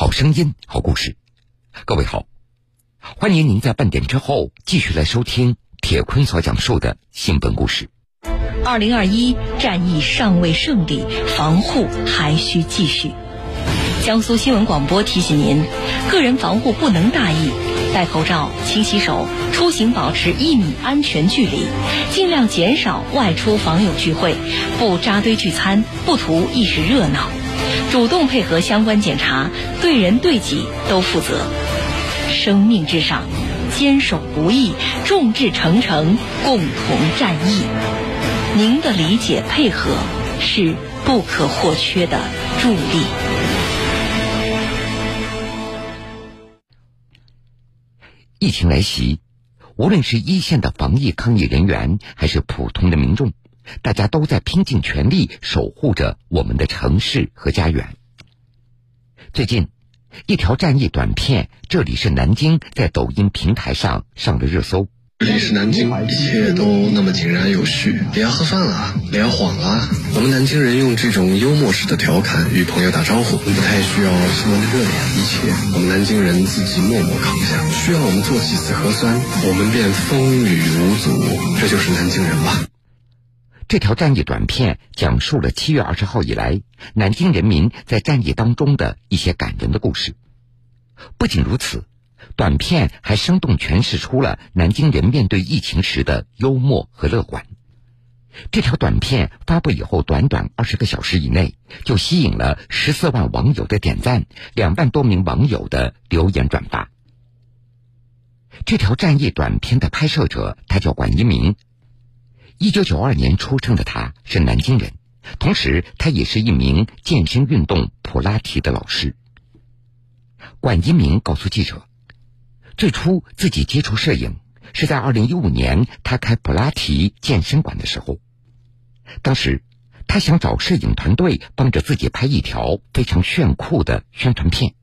好声音，好故事。各位好，欢迎您在半点之后继续来收听铁坤所讲述的新闻故事。二零二一战役尚未胜利，防护还需继续。江苏新闻广播提醒您：个人防护不能大意，戴口罩、勤洗手，出行保持一米安全距离，尽量减少外出访友聚会，不扎堆聚餐，不图一时热闹。主动配合相关检查，对人对己都负责。生命至上，坚守不易，众志成城，共同战役。您的理解配合是不可或缺的助力。疫情来袭，无论是一线的防疫抗疫人员，还是普通的民众。大家都在拼尽全力守护着我们的城市和家园。最近，一条战役短片“这里是南京”在抖音平台上上了热搜。这里是南京，一切都那么井然有序。别要喝饭了，别要晃了。我们南京人用这种幽默式的调侃与朋友打招呼，不太需要新闻的热点，一切我们南京人自己默默扛下。需要我们做几次核酸，我们便风雨无阻。这就是南京人吧。这条战役短片讲述了七月二十号以来南京人民在战役当中的一些感人的故事。不仅如此，短片还生动诠释出了南京人面对疫情时的幽默和乐观。这条短片发布以后，短短二十个小时以内就吸引了十四万网友的点赞，两万多名网友的留言转发。这条战役短片的拍摄者，他叫管一鸣。一九九二年出生的他，是南京人，同时他也是一名健身运动普拉提的老师。管一鸣告诉记者，最初自己接触摄影是在二零一五年他开普拉提健身馆的时候，当时他想找摄影团队帮着自己拍一条非常炫酷的宣传片，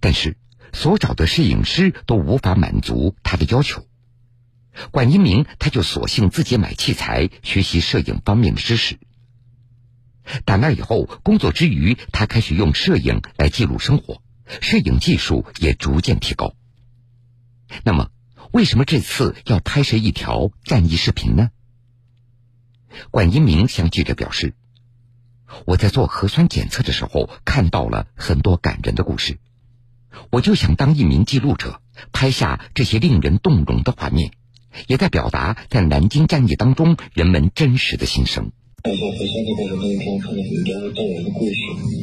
但是所找的摄影师都无法满足他的要求。管一鸣，他就索性自己买器材，学习摄影方面的知识。打那以后，工作之余，他开始用摄影来记录生活，摄影技术也逐渐提高。那么，为什么这次要拍摄一条战役视频呢？管一鸣向记者表示：“我在做核酸检测的时候，看到了很多感人的故事，我就想当一名记录者，拍下这些令人动容的画面。”也在表达在南京战役当中人们真实的心声。在做核酸的过程当中，看到很多动人的故事，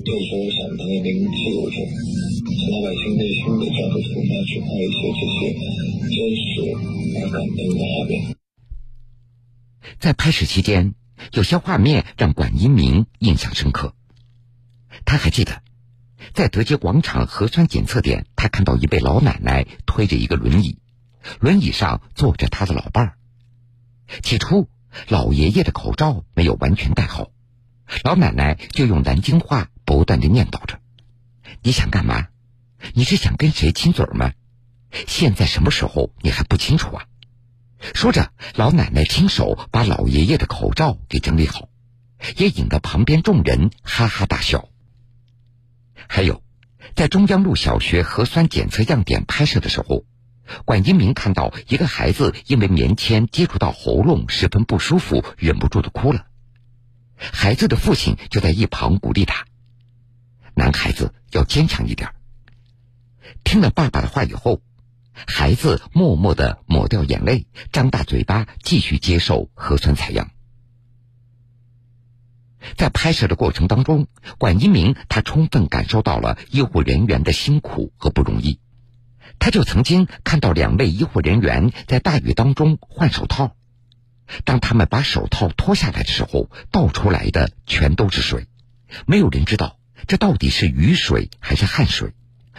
所以说我想当一名记录者，从老百姓内心的角度出发，去拍一些这些真实而感动的画面。在拍摄期间，有些画面让管一鸣印象深刻。他还记得，在德街广场核酸检测点，他看到一位老奶奶推着一个轮椅。轮椅上坐着他的老伴儿。起初，老爷爷的口罩没有完全戴好，老奶奶就用南京话不断的念叨着：“你想干嘛？你是想跟谁亲嘴吗？现在什么时候你还不清楚啊？”说着，老奶奶亲手把老爷爷的口罩给整理好，也引得旁边众人哈哈大笑。还有，在中央路小学核酸检测样点拍摄的时候。管一鸣看到一个孩子因为棉签接触到喉咙十分不舒服，忍不住的哭了。孩子的父亲就在一旁鼓励他：“男孩子要坚强一点。”听了爸爸的话以后，孩子默默的抹掉眼泪，张大嘴巴继续接受核酸采样。在拍摄的过程当中，管一鸣他充分感受到了医护人员的辛苦和不容易。他就曾经看到两位医护人员在大雨当中换手套，当他们把手套脱下来的时候，倒出来的全都是水，没有人知道这到底是雨水还是汗水。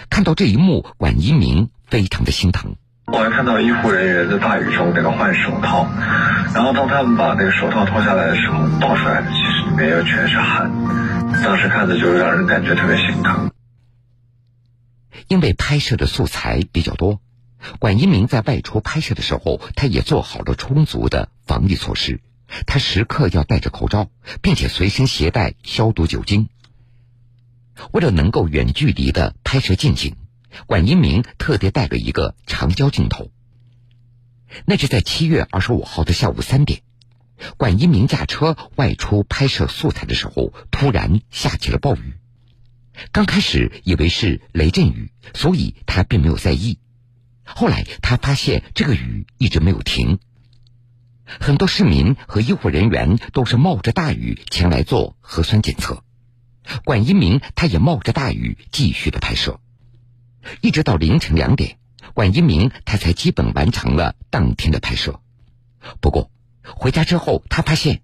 看到这一幕，管一鸣非常的心疼。我还看到医护人员在大雨中那个换手套，然后当他们把那个手套脱下来的时候，倒出来的其实里面又全是汗，当时看着就让人感觉特别心疼。因为拍摄的素材比较多，管一鸣在外出拍摄的时候，他也做好了充足的防疫措施。他时刻要戴着口罩，并且随身携带消毒酒精。为了能够远距离的拍摄近景，管一鸣特别带了一个长焦镜头。那是在七月二十五号的下午三点，管一鸣驾车外出拍摄素材的时候，突然下起了暴雨。刚开始以为是雷阵雨，所以他并没有在意。后来他发现这个雨一直没有停，很多市民和医护人员都是冒着大雨前来做核酸检测。管一鸣他也冒着大雨继续的拍摄，一直到凌晨两点，管一鸣他才基本完成了当天的拍摄。不过回家之后，他发现。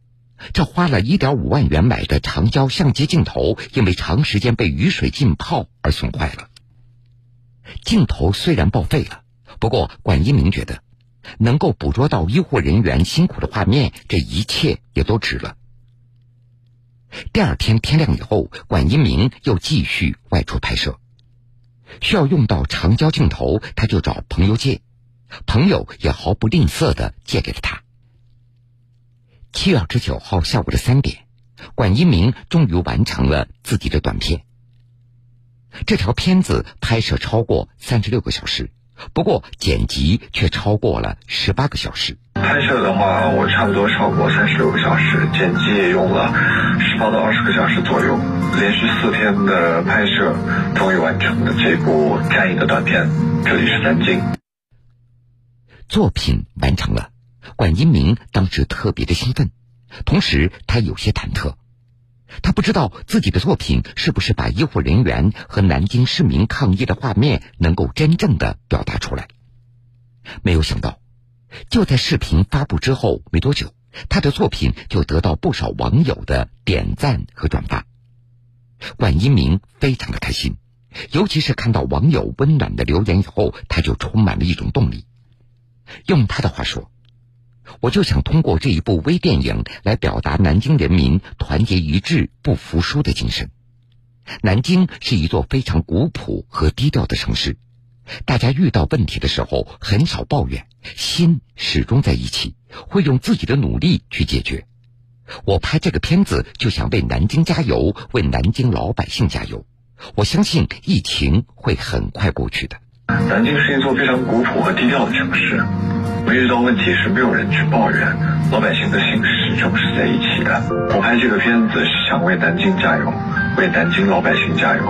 这花了一点五万元买的长焦相机镜头，因为长时间被雨水浸泡而损坏了。镜头虽然报废了，不过管一鸣觉得，能够捕捉到医护人员辛苦的画面，这一切也都值了。第二天天亮以后，管一鸣又继续外出拍摄，需要用到长焦镜头，他就找朋友借，朋友也毫不吝啬的借给了他。七月二十九号下午的三点，管一鸣终于完成了自己的短片。这条片子拍摄超过三十六个小时，不过剪辑却超过了十八个小时。拍摄的话，我差不多超过三十六个小时，剪辑也用了十八到二十个小时左右，连续四天的拍摄，终于完成了这部战役的短片。这里是南京，作品完成了。管一鸣当时特别的兴奋，同时他有些忐忑，他不知道自己的作品是不是把医护人员和南京市民抗议的画面能够真正的表达出来。没有想到，就在视频发布之后没多久，他的作品就得到不少网友的点赞和转发。管一鸣非常的开心，尤其是看到网友温暖的留言以后，他就充满了一种动力。用他的话说。我就想通过这一部微电影来表达南京人民团结一致、不服输的精神。南京是一座非常古朴和低调的城市，大家遇到问题的时候很少抱怨，心始终在一起，会用自己的努力去解决。我拍这个片子就想为南京加油，为南京老百姓加油。我相信疫情会很快过去的。南京是一座非常古朴和低调的城市。我遇到问题是，没有人去抱怨，老百姓的心始终是在一起的。我拍这个片子是想为南京加油，为南京老百姓加油。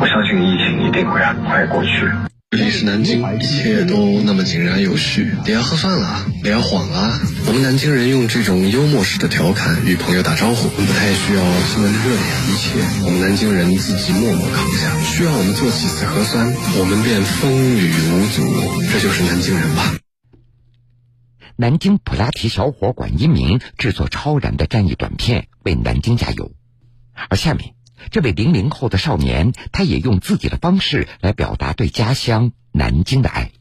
我相信疫情一定会很快过去。这里是南京，一切都那么井然有序。你要喝饭了，你要晃了。我们南京人用这种幽默式的调侃与朋友打招呼，不太需要新闻的热点，一切我们南京人自己默默扛下。需要我们做几次核酸，我们便风雨无阻。这就是南京人吧。南京普拉提小伙管一鸣制作超燃的战役短片，为南京加油。而下面。这位零零后的少年，他也用自己的方式来表达对家乡南京的爱。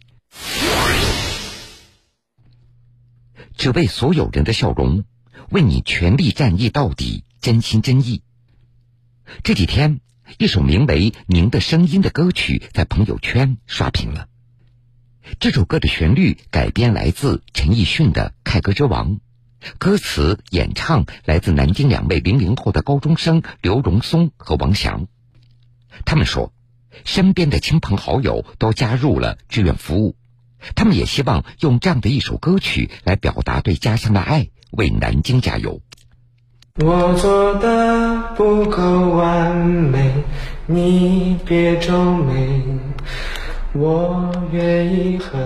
只为所有人的笑容，为你全力战役到底，真心真意。这几天，一首名为《您的声音》的歌曲在朋友圈刷屏了。这首歌的旋律改编来自陈奕迅的《凯歌之王》。歌词演唱来自南京两位零零后的高中生刘荣松和王翔，他们说，身边的亲朋好友都加入了志愿服务，他们也希望用这样的一首歌曲来表达对家乡的爱，为南京加油。我做的不够完美，你别皱眉。我愿意和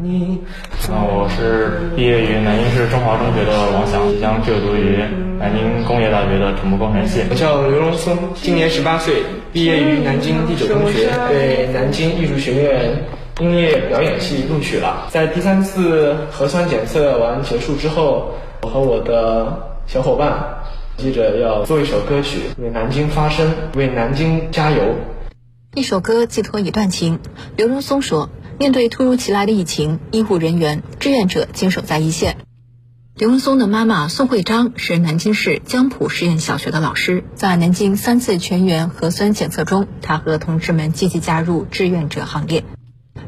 你。那，我是毕业于南京市中华中学的王翔，即将就读于南京工业大学的土木工程系。我叫刘荣松，今年十八岁，毕业于南京第九中学，被南京艺术学院音乐表演系录取了。在第三次核酸检测完结束之后，我和我的小伙伴记着要做一首歌曲，为南京发声，为南京加油。一首歌寄托一段情。刘荣松说：“面对突如其来的疫情，医护人员、志愿者坚守在一线。”刘荣松的妈妈宋慧章是南京市江浦实验小学的老师，在南京三次全员核酸检测中，她和同事们积极加入志愿者行列。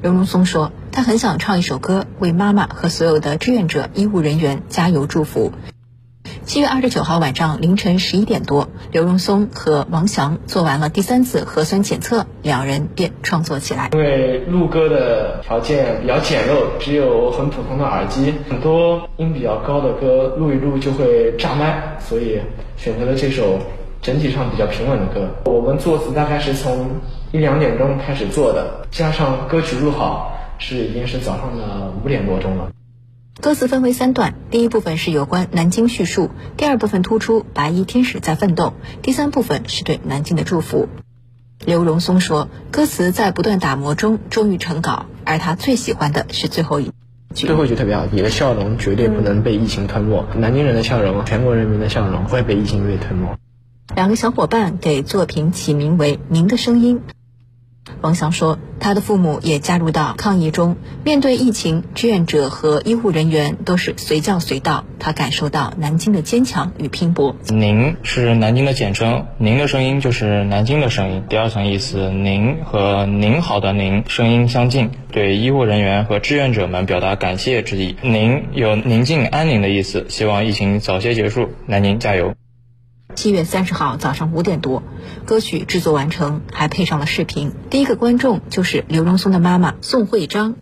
刘荣松说：“他很想唱一首歌，为妈妈和所有的志愿者、医务人员加油祝福。”七月二十九号晚上凌晨十一点多，刘荣松和王翔做完了第三次核酸检测，两人便创作起来。因为录歌的条件比较简陋，只有很普通的耳机，很多音比较高的歌录一录就会炸麦，所以选择了这首整体上比较平稳的歌。我们作词大概是从一两点钟开始做的，加上歌曲录好是已经是早上的五点多钟了。歌词分为三段，第一部分是有关南京叙述，第二部分突出白衣天使在奋斗，第三部分是对南京的祝福。刘荣松说，歌词在不断打磨中终于成稿，而他最喜欢的是最后一句。最后一句特别好，你的笑容绝对不能被疫情吞没，南京人的笑容，全国人民的笑容会被疫情给吞没。两个小伙伴给作品起名为《您的声音》。王翔说，他的父母也加入到抗疫中。面对疫情，志愿者和医护人员都是随叫随到。他感受到南京的坚强与拼搏。您是南京的简称，您的声音就是南京的声音。第二层意思，您和您好的您声音相近，对医护人员和志愿者们表达感谢之意。您有宁静安宁的意思，希望疫情早些结束。南宁加油！七月三十号早上五点多，歌曲制作完成，还配上了视频。第一个观众就是刘荣松的妈妈宋慧章，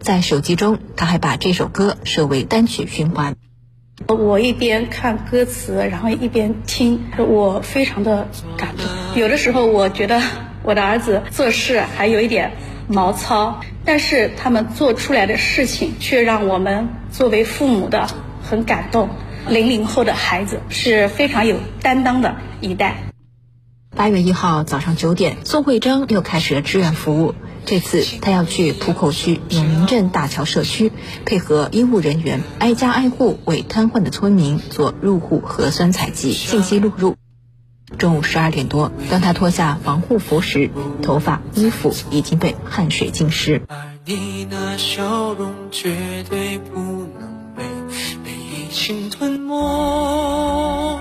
在手机中，他还把这首歌设为单曲循环。我一边看歌词，然后一边听，我非常的感动。有的时候，我觉得我的儿子做事还有一点毛糙，但是他们做出来的事情，却让我们作为父母的很感动。零零后的孩子是非常有担当的一代。八月一号早上九点，宋慧章又开始了志愿服务。这次他要去浦口区永宁镇大桥社区，配合医务人员挨家挨户为瘫痪的村民做入户核酸采集、信息录入。中午十二点多，当他脱下防护服时，头发、衣服已经被汗水浸湿。而你那笑容绝对不能情吞没。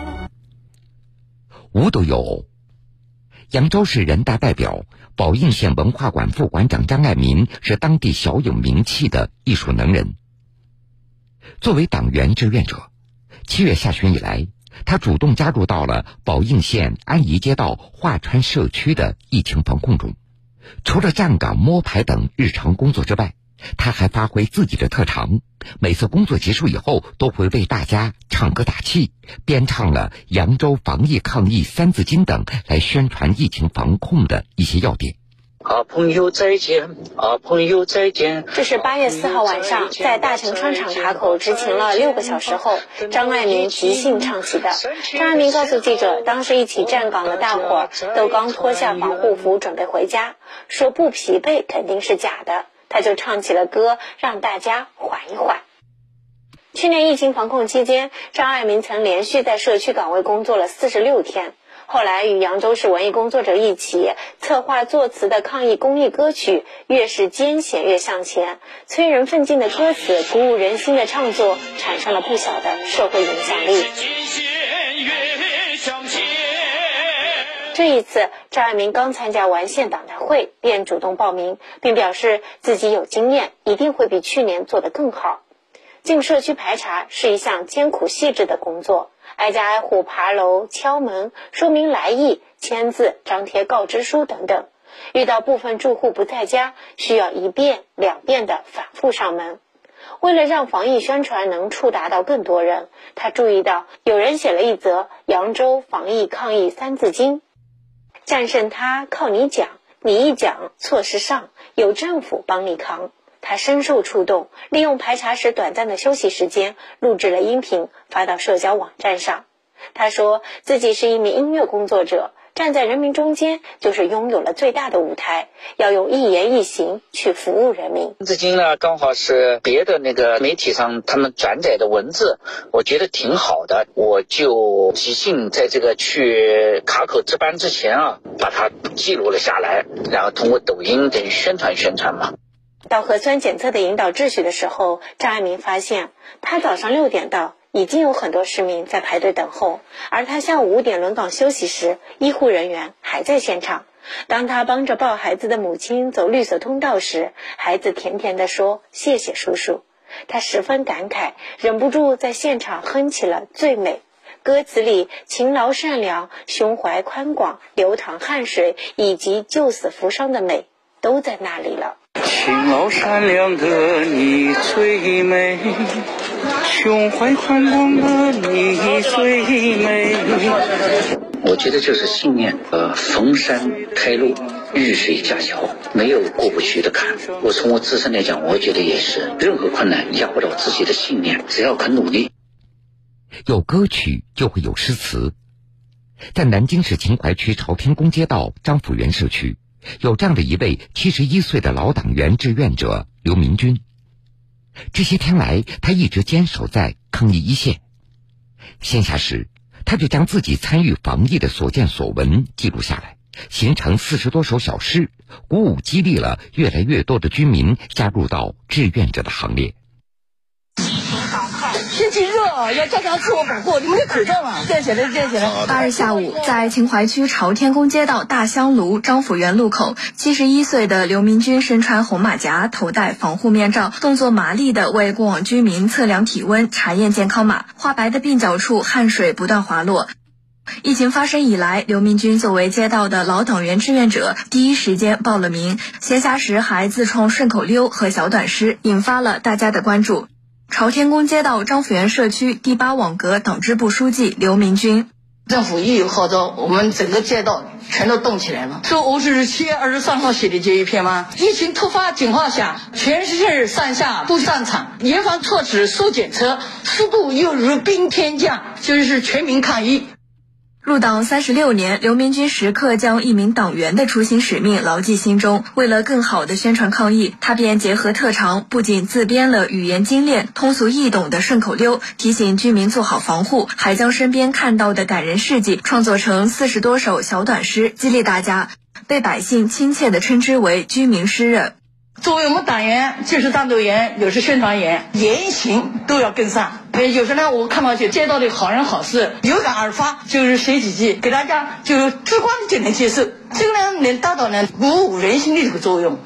无独有偶，扬州市人大代表、宝应县文化馆副馆长张爱民是当地小有名气的艺术能人。作为党员志愿者，七月下旬以来，他主动加入到了宝应县安宜街道华川社区的疫情防控中。除了站岗、摸排等日常工作之外，他还发挥自己的特长，每次工作结束以后，都会为大家唱歌打气，编唱了《扬州防疫抗疫三字经》等，来宣传疫情防控的一些要点。啊，朋友再见！啊，朋友再见！这是八月四号晚上，在大成商场卡口执勤了六个小时后，张爱民即兴唱起的。张爱民告诉记者，当时一起站岗的大伙儿都刚脱下防护服准备回家，说不疲惫肯定是假的。他就唱起了歌，让大家缓一缓。去年疫情防控期间，张爱民曾连续在社区岗位工作了四十六天。后来与扬州市文艺工作者一起策划作词的抗疫公益歌曲，越是艰险越向前，催人奋进的歌词，鼓舞人心的唱作，产生了不小的社会影响力。这一次，张爱民刚参加完县党代会，便主动报名，并表示自己有经验，一定会比去年做得更好。进社区排查是一项艰苦细致的工作，挨家挨户爬楼、敲门，说明来意、签字、张贴告知书等等。遇到部分住户不在家，需要一遍、两遍的反复上门。为了让防疫宣传能触达到更多人，他注意到有人写了一则《扬州防疫抗疫三字经》。战胜他靠你讲，你一讲错时上，有政府帮你扛。他深受触动，利用排查时短暂的休息时间，录制了音频发到社交网站上。他说自己是一名音乐工作者。站在人民中间，就是拥有了最大的舞台。要用一言一行去服务人民。至今呢，刚好是别的那个媒体上他们转载的文字，我觉得挺好的。我就即兴在这个去卡口值班之前啊，把它记录了下来，然后通过抖音等于宣传宣传嘛。到核酸检测的引导秩序的时候，张爱民发现，他早上六点到。已经有很多市民在排队等候，而他下午五点轮岗休息时，医护人员还在现场。当他帮着抱孩子的母亲走绿色通道时，孩子甜甜地说：“谢谢叔叔。”他十分感慨，忍不住在现场哼起了《最美》。歌词里勤劳善良、胸怀宽广、流淌汗水以及救死扶伤的美，都在那里了。勤劳善良的你最美，胸怀宽广的你最美。我觉得就是信念，呃，逢山开路，遇水架桥，没有过不去的坎。我从我自身来讲，我觉得也是，任何困难压不倒自己的信念，只要肯努力。有歌曲就会有诗词，在南京市秦淮区朝天宫街道张府园社区。有这样的一位七十一岁的老党员志愿者刘明军，这些天来，他一直坚守在抗疫一线。闲暇时，他就将自己参与防疫的所见所闻记录下来，形成四十多首小诗，鼓舞激励了越来越多的居民加入到志愿者的行列。要加强自我保护。你们得口罩啊，站起来，站起来。八日下午，在秦淮区朝天宫街道大香炉张府园路口，七十一岁的刘明军身穿红马甲，头戴防护面罩，动作麻利地为过往居民测量体温、查验健康码。花白的鬓角处汗水不断滑落。疫情发生以来，刘明军作为街道的老党员志愿者，第一时间报了名，闲暇时还自创顺口溜和小短诗，引发了大家的关注。朝天宫街道张府园社区第八网格党支部书记刘明军，政府一有号召，我们整个街道全都动起来了。说我是七月二十三号写的这一篇吗？疫情突发情况下，全市上下都上场，严防措施速检测，速度又如冰天降，就是全民抗疫。入党三十六年，刘明军时刻将一名党员的初心使命牢记心中。为了更好的宣传抗疫，他便结合特长，不仅自编了语言精炼、通俗易懂的顺口溜，提醒居民做好防护，还将身边看到的感人事迹创作成四十多首小短诗，激励大家，被百姓亲切地称之为“居民诗人”。作为我们党员，就是当党员，又是宣传员，言行都要跟上。有时呢，我看到些街道的好人好事，有感而发，就是写几句，给大家就直观的就能接受。这个呢，能达到呢鼓舞人心的这个作用。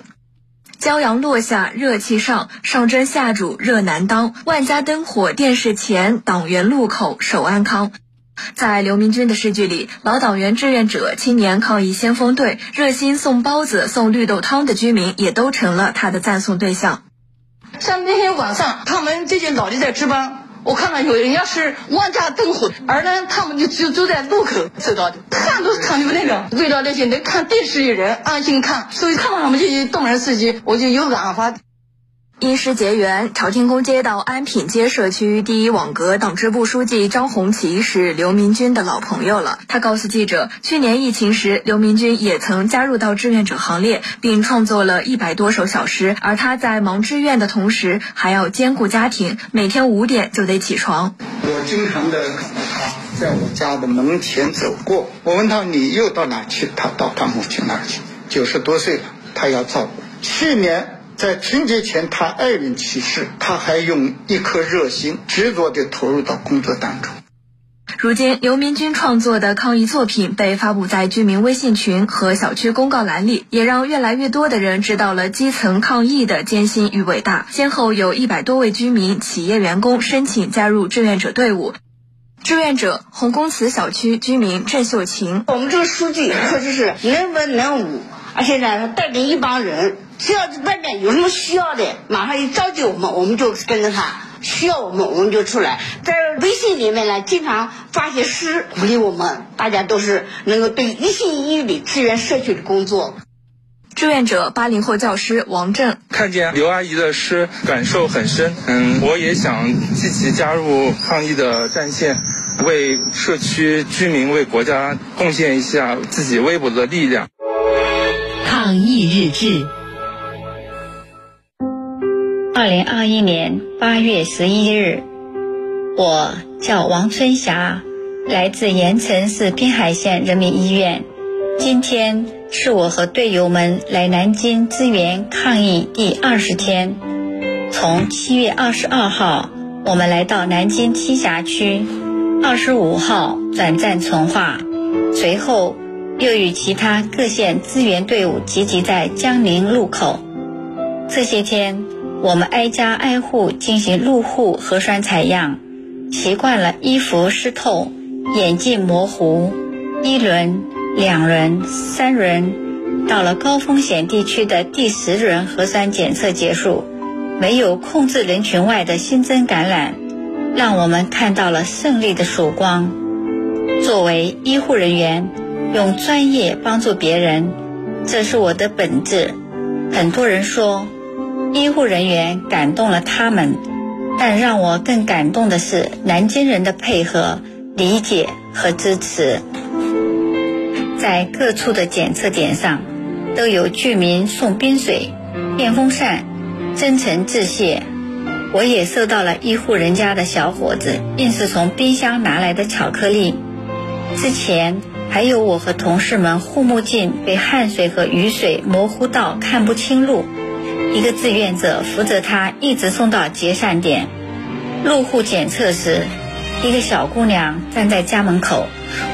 骄阳落下，热气上，上蒸下煮热难当。万家灯火电视前，党员路口守安康。在刘明军的诗句里，老党员志愿者、青年抗疫先锋队、热心送包子、送绿豆汤的居民，也都成了他的赞颂对象。像那天晚上，他们这些老的在值班，我看到有人家是万家灯火，而呢，他们就就走在路口走到的，看都看有那个，为了那些能看电视的人安心看，所以看到他们这些动人事迹，我就有感而发。因诗结缘，朝天宫街道安品街社区第一网格党支部书记张红旗是刘明军的老朋友了。他告诉记者，去年疫情时，刘明军也曾加入到志愿者行列，并创作了一百多首小诗。而他在忙志愿的同时，还要兼顾家庭，每天五点就得起床。我经常的看到他在我家的门前走过，我问他你又到哪去？他到他母亲那儿去，九十多岁了，他要照顾。去年。在春节前，他爱人去世，他还用一颗热心、执着地投入到工作当中。如今，刘明军创作的抗疫作品被发布在居民微信群和小区公告栏里，也让越来越多的人知道了基层抗疫的艰辛与伟大。先后有一百多位居民、企业员工申请加入志愿者队伍。志愿者红公祠小区居民郑秀琴：我们这个书记确实是能文能武，而且呢，他带领一帮人。只要外面有什么需要的，马上一召集我们，我们就跟着他。需要我们，我们就出来。在微信里面呢，经常发些诗鼓励我们。大家都是能够对一心一意的支援社区的工作。志愿者八零后教师王震看见刘阿姨的诗，感受很深。嗯，我也想积极加入抗疫的战线，为社区居民、为国家贡献一下自己微薄的力量。抗疫日志。二零二一年八月十一日，我叫王春霞，来自盐城市滨海县人民医院。今天是我和队友们来南京支援抗疫第二十天。从七月二十二号，我们来到南京栖霞区，二十五号转战从化，随后又与其他各县支援队伍集结在江宁路口。这些天。我们挨家挨户进行入户核酸采样，习惯了衣服湿透、眼镜模糊，一轮、两轮、三轮，到了高风险地区的第十轮核酸检测结束，没有控制人群外的新增感染，让我们看到了胜利的曙光。作为医护人员，用专业帮助别人，这是我的本质。很多人说，医护人员感动了他们，但让我更感动的是南京人的配合、理解和支持。在各处的检测点上，都有居民送冰水、电风扇，真诚致谢。我也收到了医护人家的小伙子硬是从冰箱拿来的巧克力。之前还有我和同事们护目镜被汗水和雨水模糊到看不清路，一个志愿者扶着他一直送到结算点。入户检测时，一个小姑娘站在家门口，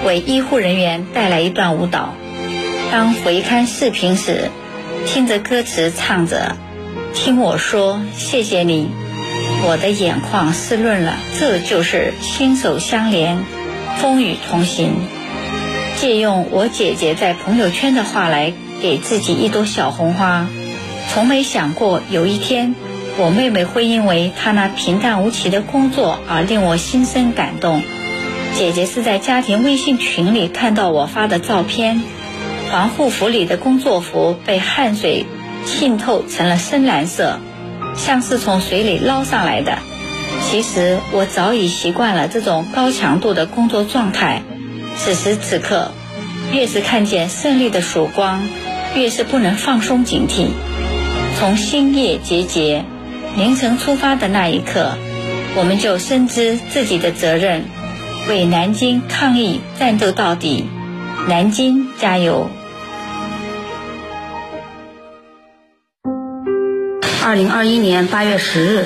为医护人员带来一段舞蹈。当回看视频时，听着歌词唱着“听我说谢谢你”，我的眼眶湿润了。这就是心手相连。风雨同行，借用我姐姐在朋友圈的话来给自己一朵小红花。从没想过有一天，我妹妹会因为她那平淡无奇的工作而令我心生感动。姐姐是在家庭微信群里看到我发的照片，防护服里的工作服被汗水浸透成了深蓝色，像是从水里捞上来的。其实我早已习惯了这种高强度的工作状态。此时此刻，越是看见胜利的曙光，越是不能放松警惕。从星夜结节、凌晨出发的那一刻，我们就深知自己的责任，为南京抗疫战斗到底。南京加油！二零二一年八月十日。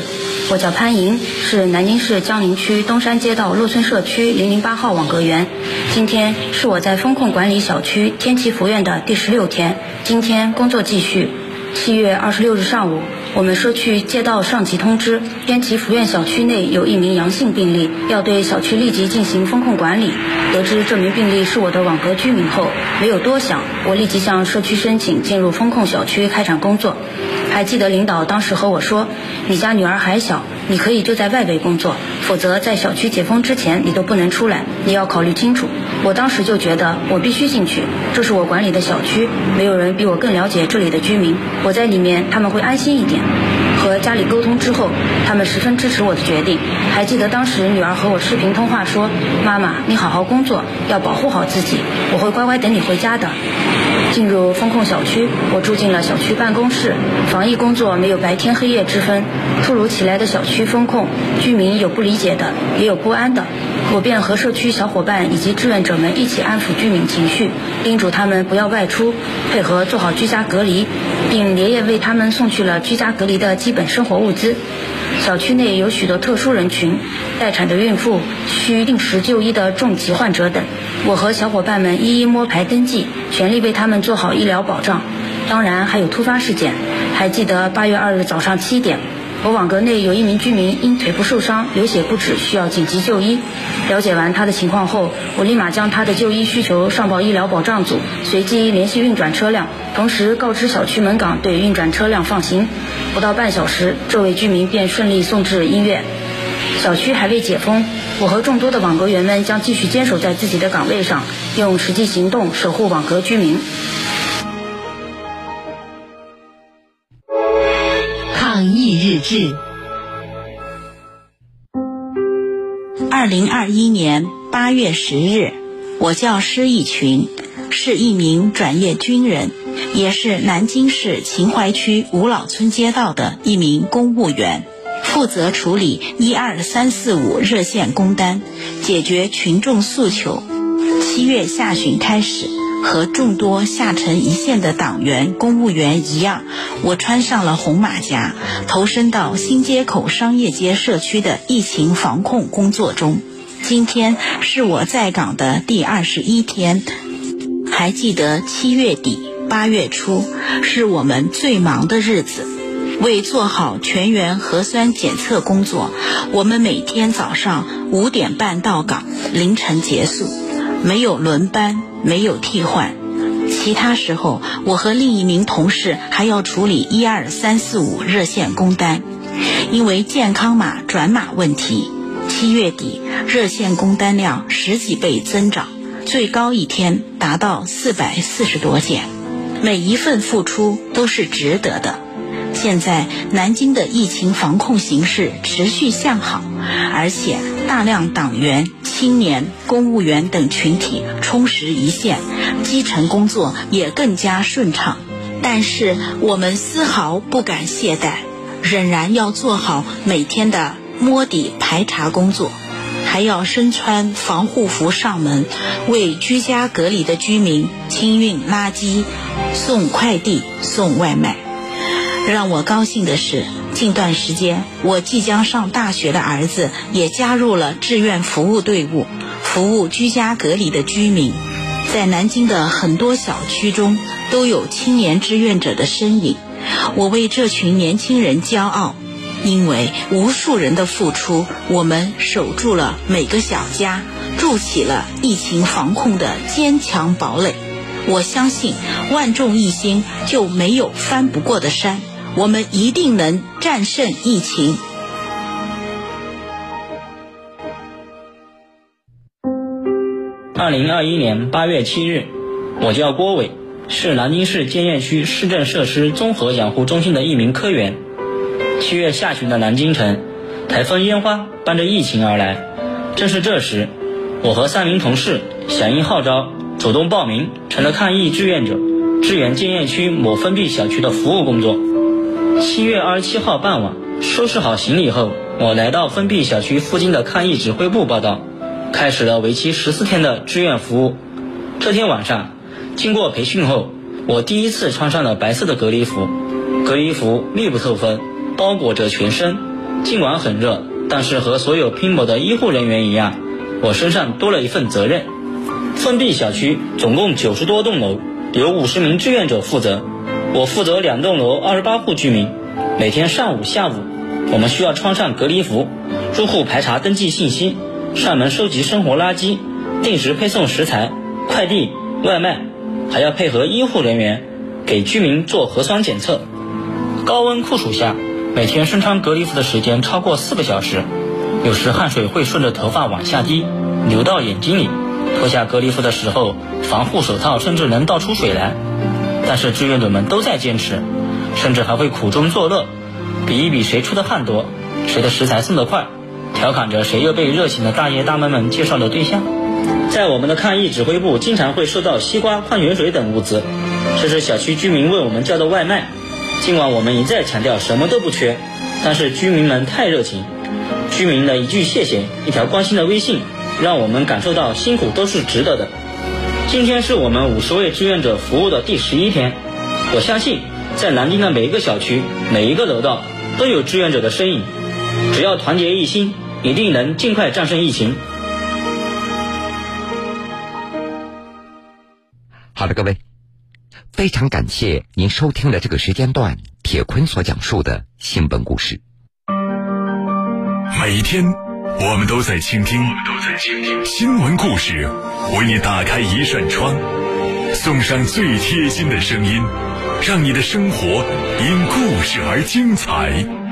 我叫潘莹，是南京市江宁区东山街道陆村社区零零八号网格员。今天是我在风控管理小区天齐福苑的第十六天，今天工作继续。七月二十六日上午，我们社区接到上级通知，天齐福苑小区内有一名阳性病例，要对小区立即进行风控管理。得知这名病例是我的网格居民后，没有多想，我立即向社区申请进入风控小区开展工作。还记得领导当时和我说：“你家女儿还小，你可以就在外围工作，否则在小区解封之前你都不能出来，你要考虑清楚。”我当时就觉得我必须进去，这是我管理的小区，没有人比我更了解这里的居民，我在里面他们会安心一点。和家里沟通之后，他们十分支持我的决定。还记得当时女儿和我视频通话说：“妈妈，你好好工作，要保护好自己，我会乖乖等你回家的。”进入风控小区，我住进了小区办公室。防疫工作没有白天黑夜之分。突如其来的小区风控，居民有不理解的，也有不安的。我便和社区小伙伴以及志愿者们一起安抚居民情绪，叮嘱他们不要外出，配合做好居家隔离，并连夜为他们送去了居家隔离的基本生活物资。小区内有许多特殊人群，待产的孕妇、需定时就医的重疾患者等。我和小伙伴们一一摸排登记，全力为他们做好医疗保障。当然还有突发事件，还记得八月二日早上七点。我网格内有一名居民因腿部受伤、流血不止，需要紧急就医。了解完他的情况后，我立马将他的就医需求上报医疗保障组，随即联系运转车辆，同时告知小区门岗对运转车辆放行。不到半小时，这位居民便顺利送至医院。小区还未解封，我和众多的网格员们将继续坚守在自己的岗位上，用实际行动守护网格居民。日志，二零二一年八月十日，我叫施一群，是一名转业军人，也是南京市秦淮区五老村街道的一名公务员，负责处理一二三四五热线工单，解决群众诉求。七月下旬开始。和众多下沉一线的党员、公务员一样，我穿上了红马甲，投身到新街口商业街社区的疫情防控工作中。今天是我在岗的第二十一天。还记得七月底、八月初是我们最忙的日子，为做好全员核酸检测工作，我们每天早上五点半到岗，凌晨结束，没有轮班，没有替换。其他时候，我和另一名同事还要处理一二三四五热线工单，因为健康码转码问题，七月底热线工单量十几倍增长，最高一天达到四百四十多件，每一份付出都是值得的。现在南京的疫情防控形势持续向好，而且大量党员、青年、公务员等群体充实一线，基层工作也更加顺畅。但是我们丝毫不敢懈怠，仍然要做好每天的摸底排查工作，还要身穿防护服上门，为居家隔离的居民清运垃圾、送快递、送外卖。让我高兴的是，近段时间我即将上大学的儿子也加入了志愿服务队伍，服务居家隔离的居民。在南京的很多小区中都有青年志愿者的身影，我为这群年轻人骄傲，因为无数人的付出，我们守住了每个小家，筑起了疫情防控的坚强堡垒。我相信，万众一心，就没有翻不过的山。我们一定能战胜疫情。二零二一年八月七日，我叫郭伟，是南京市建邺区市政设施综合养护中心的一名科员。七月下旬的南京城，台风烟花伴着疫情而来。正是这时，我和三名同事响应号召，主动报名，成了抗疫志愿者，支援建邺区某封闭小区的服务工作。七月二十七号傍晚，收拾好行李后，我来到封闭小区附近的抗疫指挥部报道，开始了为期十四天的志愿服务。这天晚上，经过培训后，我第一次穿上了白色的隔离服。隔离服密不透风，包裹着全身。尽管很热，但是和所有拼搏的医护人员一样，我身上多了一份责任。封闭小区总共九十多栋楼，有五十名志愿者负责。我负责两栋楼二十八户居民，每天上午、下午，我们需要穿上隔离服，入户排查登记信息，上门收集生活垃圾，定时配送食材、快递、外卖，还要配合医护人员给居民做核酸检测。高温酷暑下，每天身穿隔离服的时间超过四个小时，有时汗水会顺着头发往下滴，流到眼睛里。脱下隔离服的时候，防护手套甚至能倒出水来。但是志愿者们都在坚持，甚至还会苦中作乐，比一比谁出的汗多，谁的食材送得快，调侃着谁又被热情的大爷大妈们介绍了对象。在我们的抗疫指挥部，经常会收到西瓜、矿泉水等物资，这是小区居民为我们叫的外卖。尽管我们一再强调什么都不缺，但是居民们太热情，居民的一句谢谢，一条关心的微信，让我们感受到辛苦都是值得的。今天是我们五十位志愿者服务的第十一天，我相信在南京的每一个小区、每一个楼道都有志愿者的身影。只要团结一心，一定能尽快战胜疫情。好的，各位，非常感谢您收听了这个时间段铁坤所讲述的新闻故事。每天。我们都在倾听新闻故事，为你打开一扇窗，送上最贴心的声音，让你的生活因故事而精彩。